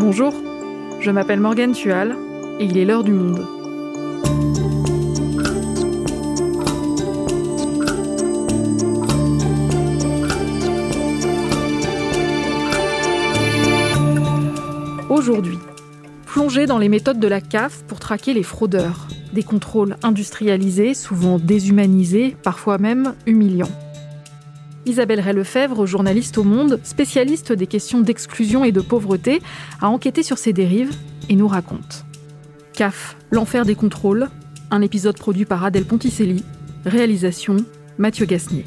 Bonjour, je m'appelle Morgane Tual et il est l'heure du monde. Aujourd'hui, plongez dans les méthodes de la CAF pour traquer les fraudeurs. Des contrôles industrialisés, souvent déshumanisés, parfois même humiliants. Isabelle Ray-Lefebvre, journaliste au Monde, spécialiste des questions d'exclusion et de pauvreté, a enquêté sur ces dérives et nous raconte. CAF, l'enfer des contrôles, un épisode produit par Adèle Ponticelli, réalisation Mathieu Gasnier.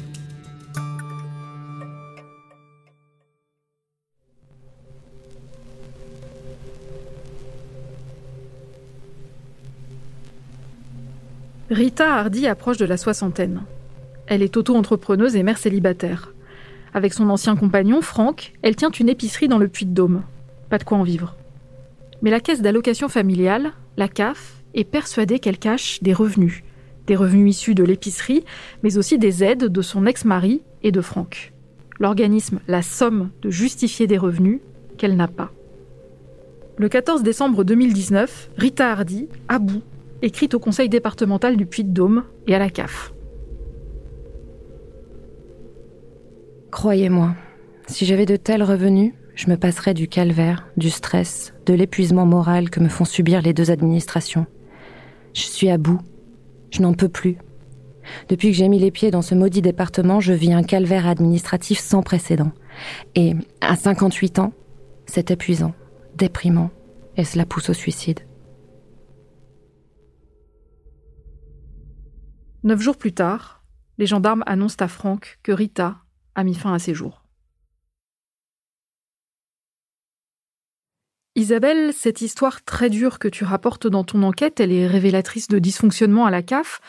Rita Hardy approche de la soixantaine. Elle est auto-entrepreneuse et mère célibataire. Avec son ancien compagnon, Franck, elle tient une épicerie dans le Puy-de-Dôme. Pas de quoi en vivre. Mais la caisse d'allocation familiale, la CAF, est persuadée qu'elle cache des revenus. Des revenus issus de l'épicerie, mais aussi des aides de son ex-mari et de Franck. L'organisme la somme de justifier des revenus qu'elle n'a pas. Le 14 décembre 2019, Rita Hardy, à bout, écrit au conseil départemental du Puy-de-Dôme et à la CAF. Croyez-moi, si j'avais de tels revenus, je me passerais du calvaire, du stress, de l'épuisement moral que me font subir les deux administrations. Je suis à bout. Je n'en peux plus. Depuis que j'ai mis les pieds dans ce maudit département, je vis un calvaire administratif sans précédent. Et à 58 ans, c'est épuisant, déprimant, et cela pousse au suicide. Neuf jours plus tard, les gendarmes annoncent à Franck que Rita a mis fin à ses jours. Isabelle, cette histoire très dure que tu rapportes dans ton enquête, elle est révélatrice de dysfonctionnement à la CAF.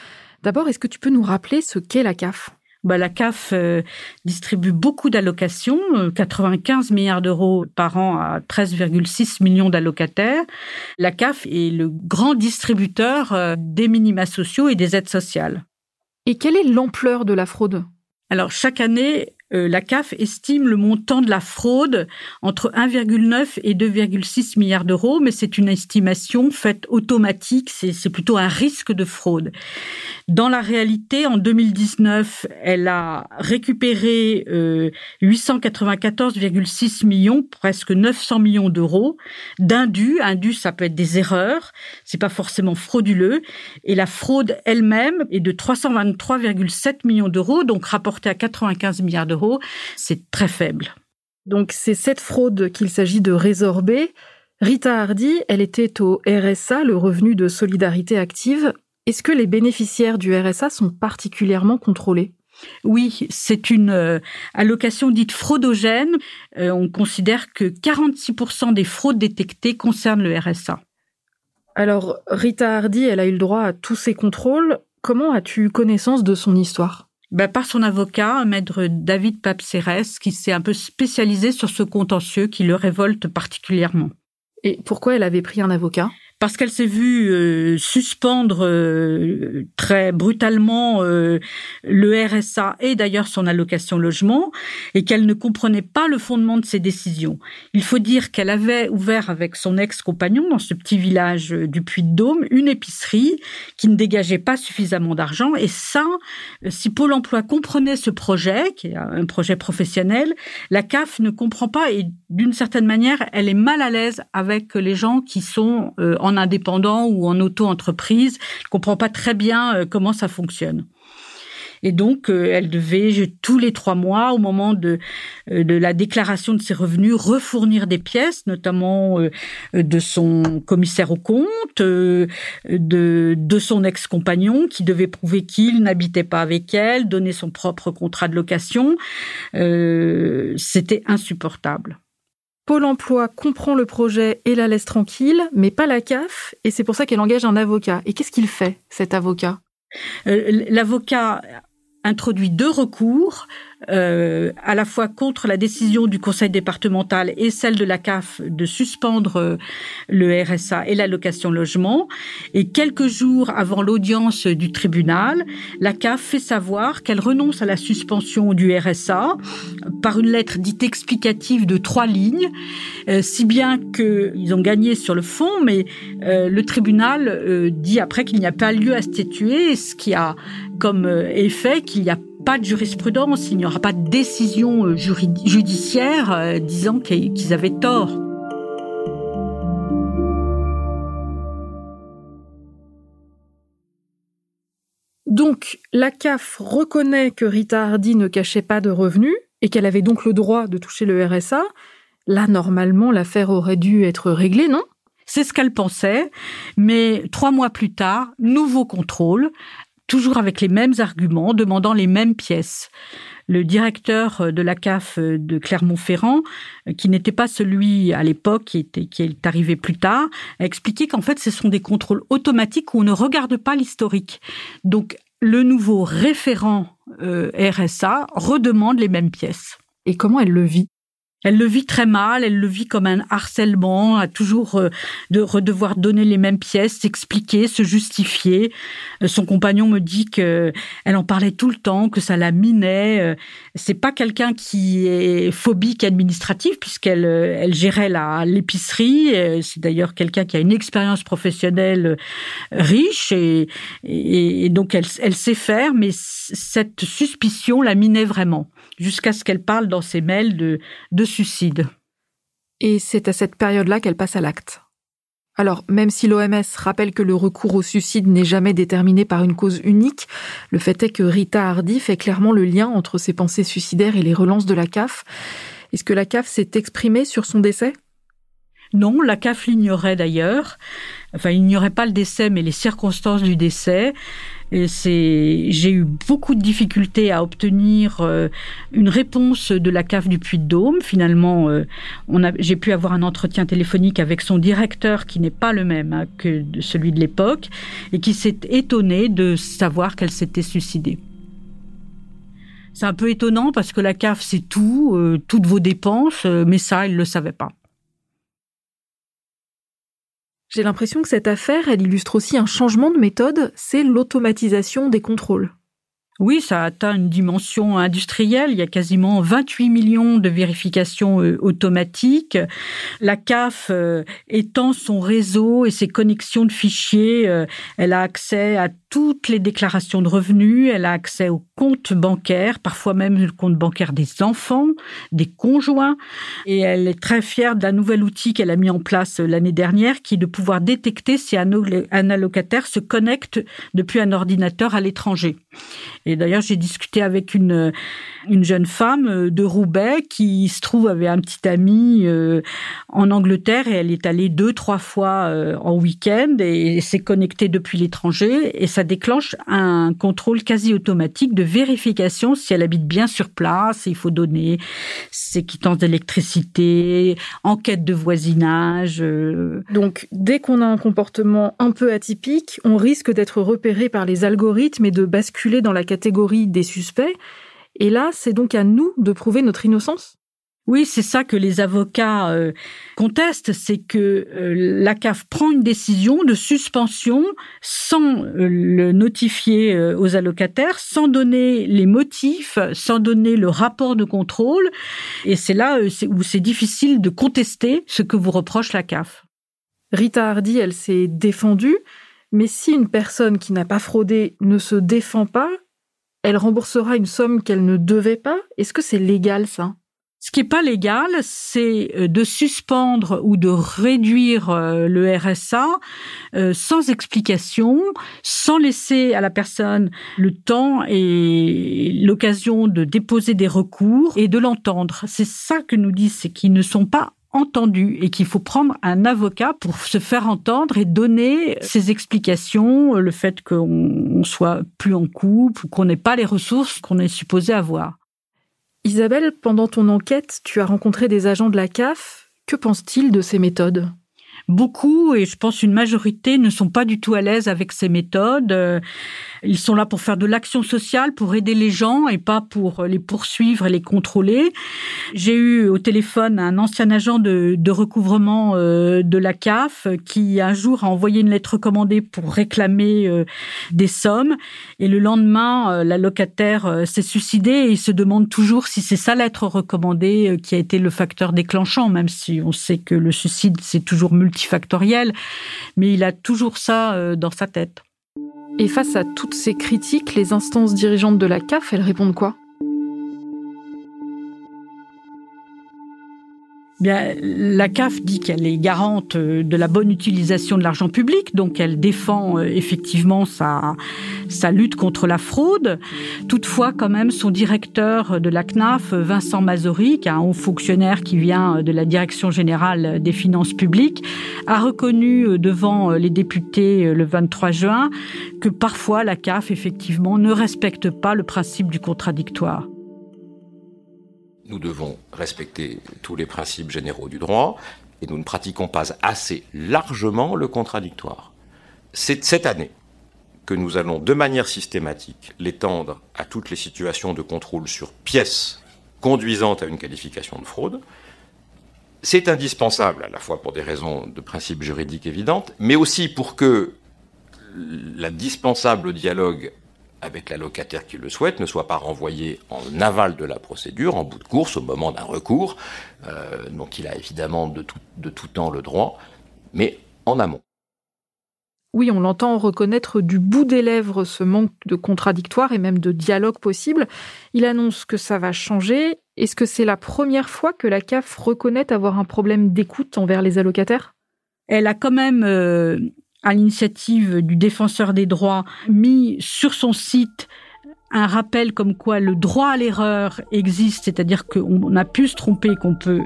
D'abord, est-ce que tu peux nous rappeler ce qu'est la CAF bah, la CAF euh, distribue beaucoup d'allocations, 95 euh, milliards d'euros par an à 13,6 millions d'allocataires. La CAF est le grand distributeur euh, des minima sociaux et des aides sociales. Et quelle est l'ampleur de la fraude? Alors chaque année, euh, la CAF estime le montant de la fraude entre 1,9 et 2,6 milliards d'euros, mais c'est une estimation faite automatique, c'est plutôt un risque de fraude. Dans la réalité, en 2019, elle a récupéré 894,6 euh, millions, presque 900 millions d'euros d'indus. Indus, ça peut être des erreurs, c'est pas forcément frauduleux. Et la fraude elle-même est de 323,7 millions d'euros, donc rapportée à 95 milliards d'euros c'est très faible. Donc c'est cette fraude qu'il s'agit de résorber. Rita Hardy, elle était au RSA, le revenu de solidarité active. Est-ce que les bénéficiaires du RSA sont particulièrement contrôlés? Oui, c'est une euh, allocation dite fraudogène. Euh, on considère que 46% des fraudes détectées concernent le RSA. Alors, Rita Hardy, elle a eu le droit à tous ces contrôles. Comment as-tu connaissance de son histoire? Ben, par son avocat, maître David Papseres, qui s'est un peu spécialisé sur ce contentieux qui le révolte particulièrement. Et pourquoi elle avait pris un avocat? Parce qu'elle s'est vue euh, suspendre euh, très brutalement euh, le RSA et d'ailleurs son allocation logement et qu'elle ne comprenait pas le fondement de ses décisions. Il faut dire qu'elle avait ouvert avec son ex-compagnon dans ce petit village du Puy-de-Dôme une épicerie qui ne dégageait pas suffisamment d'argent et ça, si Pôle emploi comprenait ce projet, qui est un projet professionnel, la CAF ne comprend pas et d'une certaine manière, elle est mal à l'aise avec les gens qui sont en indépendant ou en auto-entreprise, ne comprend pas très bien euh, comment ça fonctionne. Et donc, euh, elle devait tous les trois mois, au moment de, euh, de la déclaration de ses revenus, refournir des pièces, notamment de son commissaire au compte, de, de son ex-compagnon, qui devait prouver qu'il n'habitait pas avec elle, donner son propre contrat de location. C'était insupportable. Pôle emploi comprend le projet et la laisse tranquille, mais pas la CAF, et c'est pour ça qu'elle engage un avocat. Et qu'est-ce qu'il fait, cet avocat? Euh, L'avocat introduit deux recours euh, à la fois contre la décision du conseil départemental et celle de la CAF de suspendre euh, le RSA et l'allocation logement. Et quelques jours avant l'audience du tribunal, la CAF fait savoir qu'elle renonce à la suspension du RSA par une lettre dite explicative de trois lignes, euh, si bien qu'ils ont gagné sur le fond, mais le tribunal dit après qu'il n'y a pas lieu à statuer, ce qui a comme effet qu'il n'y a pas de jurisprudence, il n'y aura pas de décision euh, judiciaire euh, disant qu'ils avaient tort. Donc, la CAF reconnaît que Rita Hardy ne cachait pas de revenus et qu'elle avait donc le droit de toucher le RSA. Là, normalement, l'affaire aurait dû être réglée, non? C'est ce qu'elle pensait, mais trois mois plus tard, nouveau contrôle toujours avec les mêmes arguments, demandant les mêmes pièces. Le directeur de la CAF de Clermont-Ferrand, qui n'était pas celui à l'époque, qui, était, qui est arrivé plus tard, a expliqué qu'en fait, ce sont des contrôles automatiques où on ne regarde pas l'historique. Donc, le nouveau référent euh, RSA redemande les mêmes pièces. Et comment elle le vit? Elle le vit très mal, elle le vit comme un harcèlement, à toujours euh, de devoir donner les mêmes pièces, s'expliquer, se justifier. Euh, son compagnon me dit que elle en parlait tout le temps, que ça la minait. Euh, c'est pas quelqu'un qui est phobique administrative puisqu'elle elle gérait la l'épicerie. C'est d'ailleurs quelqu'un qui a une expérience professionnelle riche et, et, donc elle, elle sait faire, mais cette suspicion la minait vraiment jusqu'à ce qu'elle parle dans ses mails de, de suicide. Et c'est à cette période-là qu'elle passe à l'acte. Alors, même si l'OMS rappelle que le recours au suicide n'est jamais déterminé par une cause unique, le fait est que Rita Hardy fait clairement le lien entre ses pensées suicidaires et les relances de la CAF. Est-ce que la CAF s'est exprimée sur son décès? Non, la CAF l'ignorait d'ailleurs. Enfin, il n'ignorait pas le décès, mais les circonstances du décès. J'ai eu beaucoup de difficultés à obtenir euh, une réponse de la CAF du Puy-de-Dôme. Finalement, euh, j'ai pu avoir un entretien téléphonique avec son directeur, qui n'est pas le même hein, que celui de l'époque, et qui s'est étonné de savoir qu'elle s'était suicidée. C'est un peu étonnant parce que la CAF, c'est tout, euh, toutes vos dépenses, mais ça, elle le savait pas. J'ai l'impression que cette affaire, elle illustre aussi un changement de méthode, c'est l'automatisation des contrôles. Oui, ça atteint une dimension industrielle. Il y a quasiment 28 millions de vérifications euh, automatiques. La CAF euh, étend son réseau et ses connexions de fichiers. Euh, elle a accès à toutes les déclarations de revenus, elle a accès aux comptes bancaires, parfois même le compte bancaire des enfants, des conjoints, et elle est très fière d'un nouvel outil qu'elle a mis en place l'année dernière, qui est de pouvoir détecter si un allocataire se connecte depuis un ordinateur à l'étranger. Et d'ailleurs, j'ai discuté avec une, une jeune femme de Roubaix qui se trouve avait un petit ami euh, en Angleterre et elle est allée deux, trois fois euh, en week-end et s'est connectée depuis l'étranger et ça déclenche un contrôle quasi automatique de vérification si elle habite bien sur place. Il faut donner ses quittances d'électricité, enquête de voisinage. Euh. Donc, dès qu'on a un comportement un peu atypique, on risque d'être repéré par les algorithmes et de basculer dans la catégorie des suspects. Et là, c'est donc à nous de prouver notre innocence oui, c'est ça que les avocats euh, contestent, c'est que euh, la CAF prend une décision de suspension sans euh, le notifier aux allocataires, sans donner les motifs, sans donner le rapport de contrôle. Et c'est là où c'est difficile de contester ce que vous reproche la CAF. Rita Hardy, elle s'est défendue, mais si une personne qui n'a pas fraudé ne se défend pas, elle remboursera une somme qu'elle ne devait pas? Est-ce que c'est légal ça? Ce qui est pas légal, c'est euh, de suspendre ou de réduire euh, le RSA euh, sans explication, sans laisser à la personne le temps et l'occasion de déposer des recours et de l'entendre. C'est ça que nous disent, c'est qu'ils ne sont pas entendus et qu'il faut prendre un avocat pour se faire entendre et donner ses explications, le fait qu'on soit plus en couple ou qu'on n'ait pas les ressources qu'on est supposé avoir. Isabelle, pendant ton enquête, tu as rencontré des agents de la CAF. Que pensent-ils de ces méthodes? Beaucoup, et je pense une majorité, ne sont pas du tout à l'aise avec ces méthodes. Ils sont là pour faire de l'action sociale, pour aider les gens et pas pour les poursuivre et les contrôler. J'ai eu au téléphone un ancien agent de, de recouvrement euh, de la CAF qui un jour a envoyé une lettre recommandée pour réclamer euh, des sommes et le lendemain euh, la locataire s'est suicidée et il se demande toujours si c'est sa lettre recommandée qui a été le facteur déclenchant, même si on sait que le suicide c'est toujours multifactoriel, mais il a toujours ça dans sa tête. Et face à toutes ces critiques, les instances dirigeantes de la CAF, elles répondent quoi? Bien, la CAF dit qu'elle est garante euh, de la bonne utilisation de l'argent public, donc elle défend euh, effectivement sa, lutte contre la fraude. Toutefois, quand même, son directeur de la CNAF, Vincent Mazory, qui est un haut fonctionnaire qui vient de la Direction générale des finances publiques, a reconnu euh, devant les députés le 23 juin que parfois la CAF, effectivement, ne respecte pas le principe du contradictoire nous devons respecter tous les principes généraux du droit et nous ne pratiquons pas assez largement le contradictoire. C'est cette année que nous allons de manière systématique l'étendre à toutes les situations de contrôle sur pièces conduisant à une qualification de fraude. C'est indispensable à la fois pour des raisons de principe juridique évidentes, mais aussi pour que l'indispensable dialogue avec la locataire qui le souhaite, ne soit pas renvoyé en aval de la procédure, en bout de course, au moment d'un recours, euh, dont il a évidemment de tout, de tout temps le droit, mais en amont. Oui, on l'entend reconnaître du bout des lèvres ce manque de contradictoire et même de dialogue possible. Il annonce que ça va changer. Est-ce que c'est la première fois que la CAF reconnaît avoir un problème d'écoute envers les allocataires? Elle a quand même euh, à l'initiative du défenseur des droits, mis sur son site un rappel comme quoi le droit à l'erreur existe, c'est-à-dire qu'on a pu se tromper, qu'on peut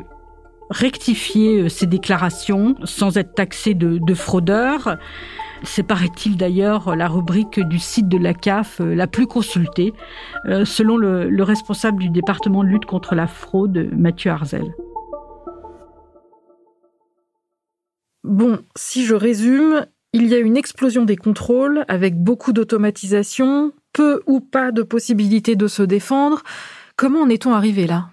rectifier euh, ses déclarations sans être taxé de, de fraudeur. C'est, paraît-il d'ailleurs, la rubrique du site de la CAF euh, la plus consultée, euh, selon le, le responsable du département de lutte contre la fraude, Mathieu Arzel. Bon, si je résume, il y a une explosion des contrôles avec beaucoup d'automatisation, peu ou pas de possibilité de se défendre. Comment en est-on arrivé là?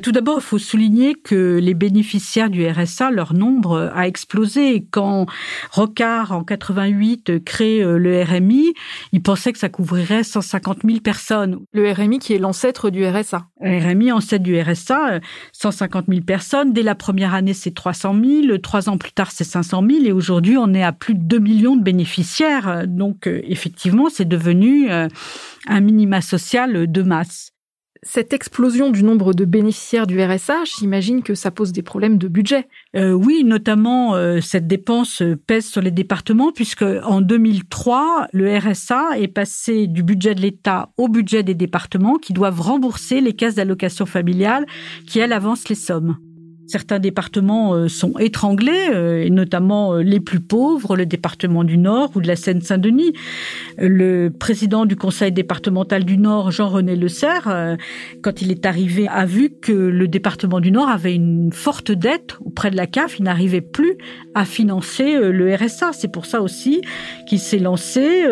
Tout d'abord, il faut souligner que les bénéficiaires du RSA, leur nombre a explosé. Quand Rocard, en 88, crée euh, le RMI, il pensait que ça couvrirait 150 000 personnes. Le RMI qui est l'ancêtre du RSA. RMI, ancêtre du RSA, 150 000 personnes. Dès la première année, c'est 300 000. Trois ans plus tard, c'est 500 000. Et aujourd'hui, on est à plus de 2 millions de bénéficiaires. Donc, euh, effectivement, c'est devenu euh, un minima social de masse cette explosion du nombre de bénéficiaires du RSA, j'imagine que ça pose des problèmes de budget. Euh, oui, notamment euh, cette dépense pèse sur les départements puisque en 2003, le RSA est passé du budget de l'État au budget des départements qui doivent rembourser les caisses d'allocation familiale qui elles avancent les sommes. Certains départements euh, sont étranglés, euh, et notamment euh, les plus pauvres, le département du Nord ou de la Seine-Saint-Denis. Le président du conseil départemental du Nord, Jean-René Le Serre, quand il est arrivé, a vu que le département du Nord avait une forte dette auprès de la CAF. Il n'arrivait plus à financer le RSA. C'est pour ça aussi qu'il s'est lancé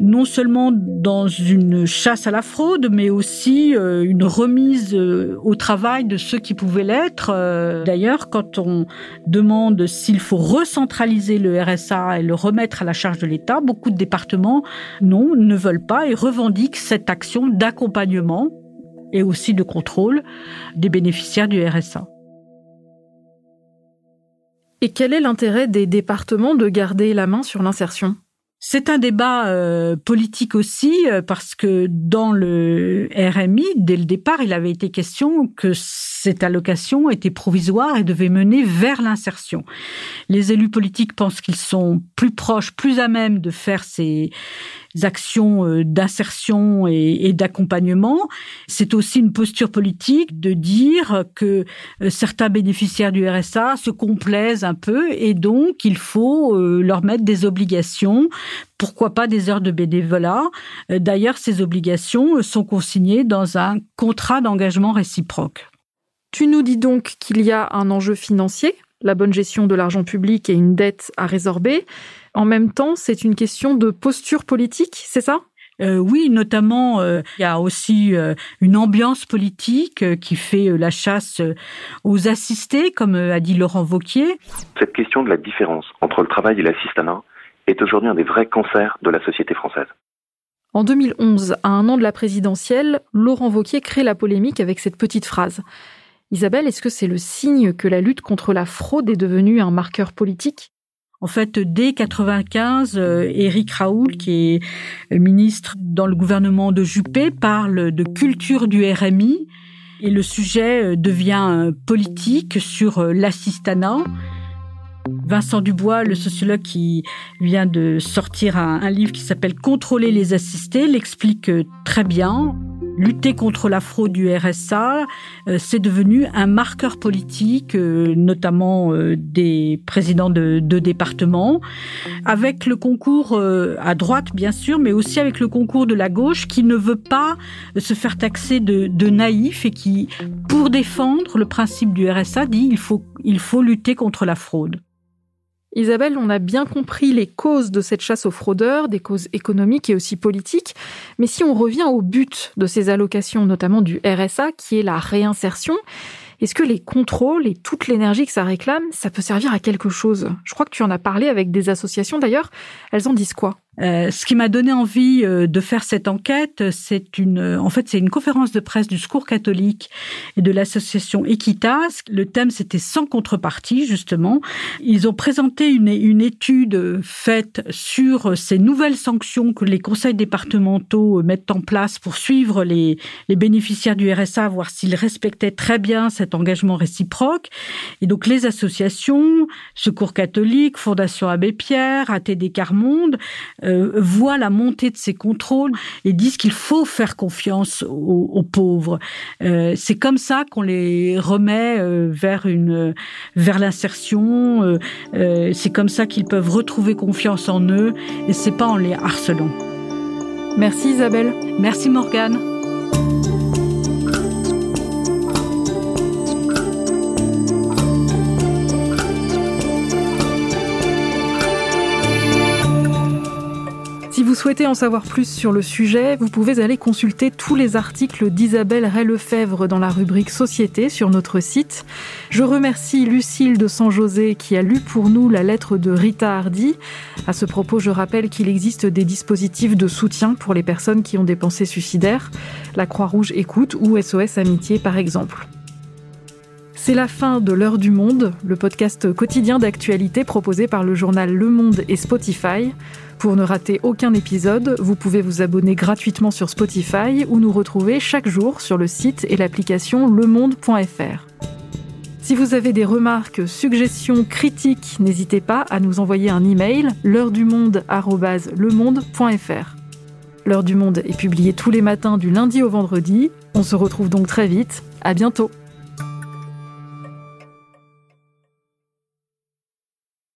non seulement dans une chasse à la fraude, mais aussi une remise au travail de ceux qui pouvaient l'être euh, d'ailleurs, quand on demande s'il faut recentraliser le RSA et le remettre à la charge de l'État, beaucoup de départements, non, ne veulent pas et revendiquent cette action d'accompagnement et aussi de contrôle des bénéficiaires du RSA. Et quel est l'intérêt des départements de garder la main sur l'insertion? C'est un débat euh, politique aussi euh, parce que dans le RMI, dès le départ, il avait été question que cette allocation était provisoire et devait mener vers l'insertion. Les élus politiques pensent qu'ils sont plus proches, plus à même de faire ces actions euh, d'insertion et, d'accompagnement. C'est aussi une posture politique de dire que euh, certains bénéficiaires du RSA se complaisent un peu et donc il faut euh, leur mettre des obligations. Pourquoi pas des heures de bénévolat D'ailleurs, ces obligations sont consignées dans un contrat d'engagement réciproque. Tu nous dis donc qu'il y a un enjeu financier la bonne gestion de l'argent public et une dette à résorber. En même temps, c'est une question de posture politique, c'est ça? Euh, oui, notamment, euh, il y a aussi euh, une ambiance politique qui fait la chasse aux assistés, comme a dit Laurent Vauquier. Cette question de la différence entre le travail et l'assistanat est aujourd'hui un des vrais cancers de la société française. En 2011, à un an de la présidentielle, Laurent Vauquier crée la polémique avec cette petite phrase. Isabelle, est-ce que c'est le signe que la lutte contre la fraude est devenue un marqueur politique? En fait, dès 95, euh, Éric Raoul, qui est ministre dans le gouvernement de Juppé, parle de culture du RMI et le sujet euh, devient euh, politique sur l'assistanat. Vincent Dubois, le sociologue qui vient de sortir un, livre qui s'appelle Contrôler les assistés, l'explique très bien lutter contre la fraude du RSA, euh, c'est devenu un marqueur politique, euh, notamment euh, des présidents de, de, départements, avec le concours à droite bien sûr, mais aussi avec le concours de la gauche qui ne veut pas se faire taxer de, naïf et qui, pour défendre le principe du RSA, dit il il faut lutter contre la fraude. Isabelle, on a bien compris les causes de cette chasse aux fraudeurs, des causes économiques et aussi politiques, mais si on revient au but de ces allocations, notamment du RSA, qui est la réinsertion, est-ce que les contrôles et toute l'énergie que ça réclame, ça peut servir à quelque chose? Je crois que tu en as parlé avec des associations d'ailleurs, elles en disent quoi? Euh, ce qui m'a donné envie euh, de faire cette enquête, c'est une, euh, en fait, c'est une conférence de presse du Secours catholique et de l'association Equitas. Le thème, c'était sans contrepartie, justement. Ils ont présenté une, une étude faite sur ces nouvelles sanctions que les conseils départementaux mettent en place pour suivre les, les bénéficiaires du RSA, voir s'ils respectaient très bien cet engagement réciproque. Et donc, les associations, Secours catholique, Fondation Abbé Pierre, ATD Carmonde, euh, voient la montée de ces contrôles et disent qu'il faut faire confiance aux, pauvres. Euh, c'est comme ça qu'on les remet euh, vers une vers l'insertion. c'est comme ça qu'ils peuvent retrouver confiance en eux et c'est pas en les harcelant. Merci Isabelle. Merci Morgane. Souhaitez en savoir plus sur le sujet, vous pouvez aller consulter tous les articles d'Isabelle Ray-Lefebvre dans la rubrique Société sur notre site. Je remercie Lucille de San-José qui a lu pour nous la lettre de Rita Hardy. À ce propos, je rappelle qu'il existe des dispositifs de soutien pour les personnes qui ont des pensées suicidaires, la Croix-Rouge écoute ou SOS Amitié par exemple. C'est la fin de L'heure du monde, le podcast quotidien d'actualité proposé par le journal Le Monde et Spotify. Pour ne rater aucun épisode, vous pouvez vous abonner gratuitement sur Spotify ou nous retrouver chaque jour sur le site et l'application lemonde.fr. Si vous avez des remarques, suggestions, critiques, n'hésitez pas à nous envoyer un email l'heure du monde@lemonde.fr. L'heure du monde est publiée tous les matins du lundi au vendredi. On se retrouve donc très vite. À bientôt.